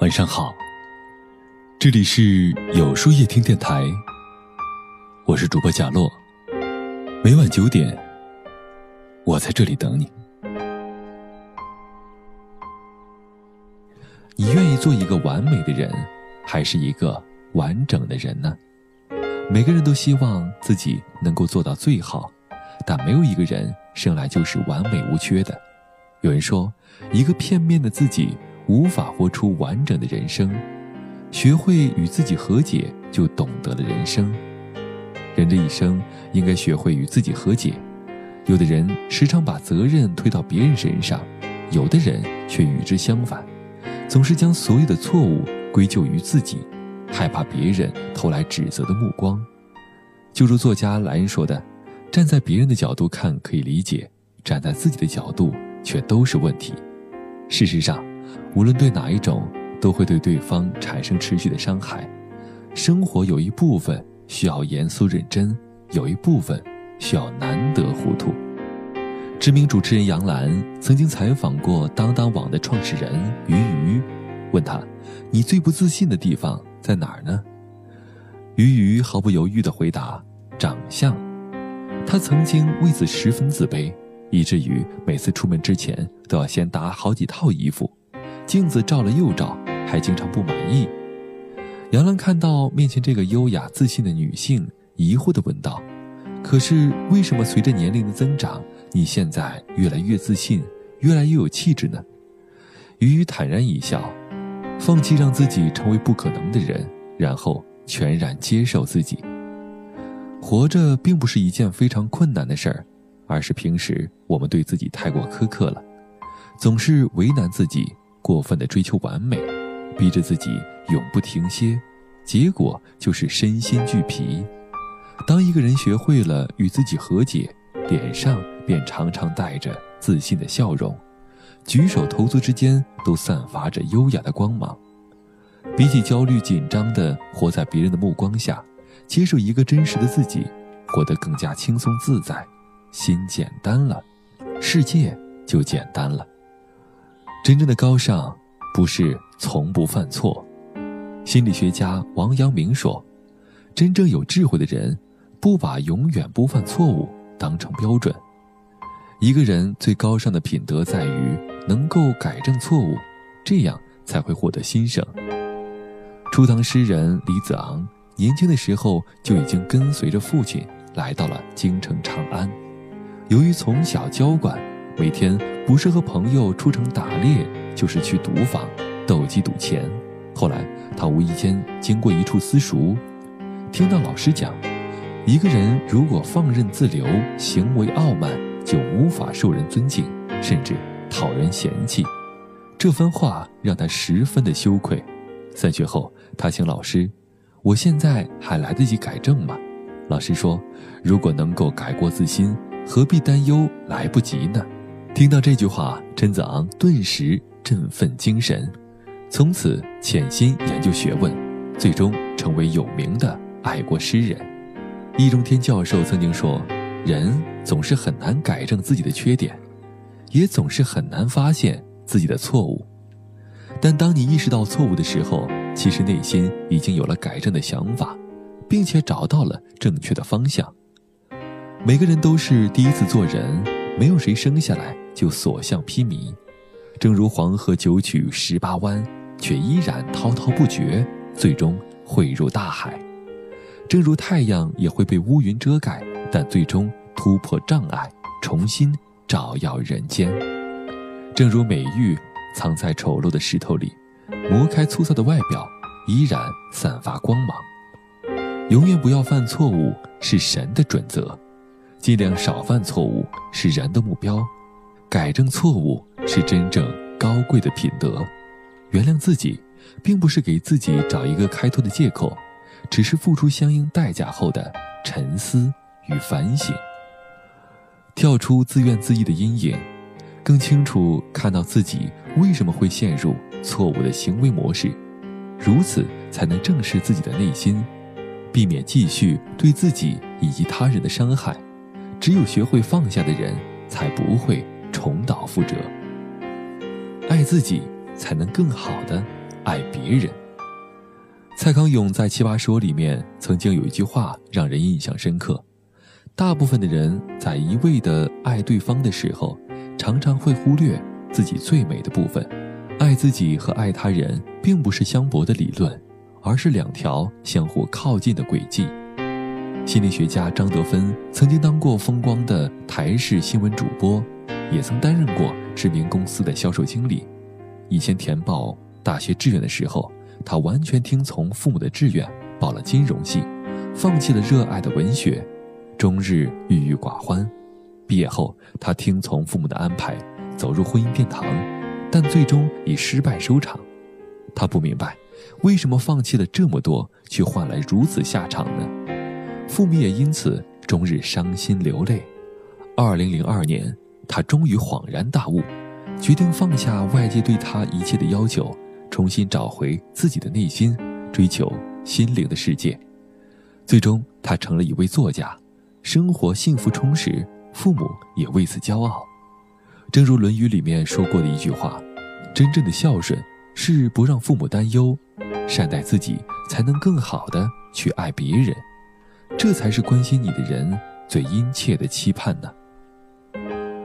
晚上好，这里是有书夜听电台，我是主播贾洛，每晚九点，我在这里等你。你愿意做一个完美的人，还是一个完整的人呢？每个人都希望自己能够做到最好，但没有一个人生来就是完美无缺的。有人说，一个片面的自己。无法活出完整的人生，学会与自己和解，就懂得了人生。人这一生应该学会与自己和解。有的人时常把责任推到别人身上，有的人却与之相反，总是将所有的错误归咎于自己，害怕别人投来指责的目光。就如作家莱恩说的：“站在别人的角度看可以理解，站在自己的角度却都是问题。”事实上。无论对哪一种，都会对对方产生持续的伤害。生活有一部分需要严肃认真，有一部分需要难得糊涂。知名主持人杨澜曾经采访过当当网的创始人俞渝，问他：“你最不自信的地方在哪儿呢？”俞渝毫不犹豫地回答：“长相。”他曾经为此十分自卑，以至于每次出门之前都要先搭好几套衣服。镜子照了又照，还经常不满意。杨澜看到面前这个优雅自信的女性，疑惑地问道：“可是为什么随着年龄的增长，你现在越来越自信，越来越有气质呢？”于坦然一笑，放弃让自己成为不可能的人，然后全然接受自己。活着并不是一件非常困难的事儿，而是平时我们对自己太过苛刻了，总是为难自己。过分的追求完美，逼着自己永不停歇，结果就是身心俱疲。当一个人学会了与自己和解，脸上便常常带着自信的笑容，举手投足之间都散发着优雅的光芒。比起焦虑紧张的活在别人的目光下，接受一个真实的自己，活得更加轻松自在，心简单了，世界就简单了。真正的高尚，不是从不犯错。心理学家王阳明说：“真正有智慧的人，不把永远不犯错误当成标准。一个人最高尚的品德在于能够改正错误，这样才会获得新生。”初唐诗人李子昂年轻的时候就已经跟随着父亲来到了京城长安，由于从小娇惯。每天不是和朋友出城打猎，就是去赌坊斗鸡赌钱。后来他无意间经过一处私塾，听到老师讲，一个人如果放任自流，行为傲慢，就无法受人尊敬，甚至讨人嫌弃。这番话让他十分的羞愧。散学后，他请老师：“我现在还来得及改正吗？”老师说：“如果能够改过自新，何必担忧来不及呢？”听到这句话，甄子昂顿时振奋精神，从此潜心研究学问，最终成为有名的爱国诗人。易中天教授曾经说：“人总是很难改正自己的缺点，也总是很难发现自己的错误。但当你意识到错误的时候，其实内心已经有了改正的想法，并且找到了正确的方向。每个人都是第一次做人，没有谁生下来。”就所向披靡，正如黄河九曲十八弯，却依然滔滔不绝，最终汇入大海；正如太阳也会被乌云遮盖，但最终突破障碍，重新照耀人间；正如美玉藏在丑陋的石头里，磨开粗糙的外表，依然散发光芒。永远不要犯错误是神的准则，尽量少犯错误是人的目标。改正错误是真正高贵的品德，原谅自己，并不是给自己找一个开脱的借口，只是付出相应代价后的沉思与反省。跳出自怨自艾的阴影，更清楚看到自己为什么会陷入错误的行为模式，如此才能正视自己的内心，避免继续对自己以及他人的伤害。只有学会放下的人。才不会重蹈覆辙。爱自己，才能更好的爱别人。蔡康永在《奇葩说》里面曾经有一句话让人印象深刻：大部分的人在一味的爱对方的时候，常常会忽略自己最美的部分。爱自己和爱他人并不是相悖的理论，而是两条相互靠近的轨迹。心理学家张德芬曾经当过风光的台式新闻主播，也曾担任过知名公司的销售经理。以前填报大学志愿的时候，他完全听从父母的志愿，报了金融系，放弃了热爱的文学，终日郁郁寡欢。毕业后，他听从父母的安排，走入婚姻殿堂。但最终以失败收场，他不明白，为什么放弃了这么多，却换来如此下场呢？父母也因此终日伤心流泪。二零零二年，他终于恍然大悟，决定放下外界对他一切的要求，重新找回自己的内心，追求心灵的世界。最终，他成了一位作家，生活幸福充实，父母也为此骄傲。正如《论语》里面说过的一句话：“真正的孝顺是不让父母担忧，善待自己，才能更好的去爱别人。这才是关心你的人最殷切的期盼呢。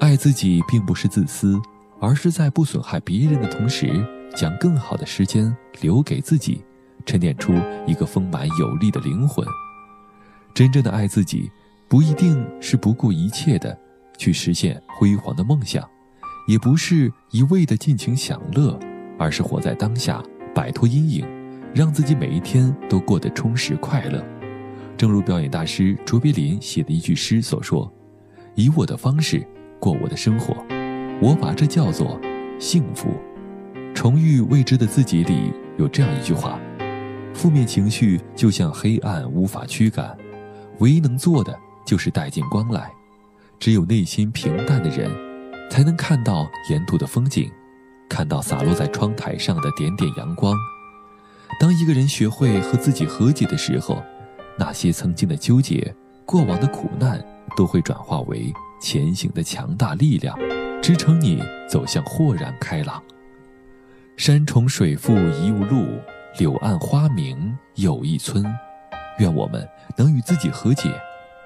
爱自己并不是自私，而是在不损害别人的同时，将更好的时间留给自己，沉淀出一个丰满有力的灵魂。真正的爱自己，不一定是不顾一切的。”去实现辉煌的梦想，也不是一味的尽情享乐，而是活在当下，摆脱阴影，让自己每一天都过得充实快乐。正如表演大师卓别林写的一句诗所说：“以我的方式过我的生活，我把这叫做幸福。”重遇未知的自己里有这样一句话：“负面情绪就像黑暗，无法驱赶，唯一能做的就是带进光来。”只有内心平淡的人，才能看到沿途的风景，看到洒落在窗台上的点点阳光。当一个人学会和自己和解的时候，那些曾经的纠结、过往的苦难，都会转化为前行的强大力量，支撑你走向豁然开朗。山重水复疑无路，柳暗花明又一村。愿我们能与自己和解，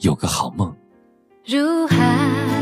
有个好梦，如海。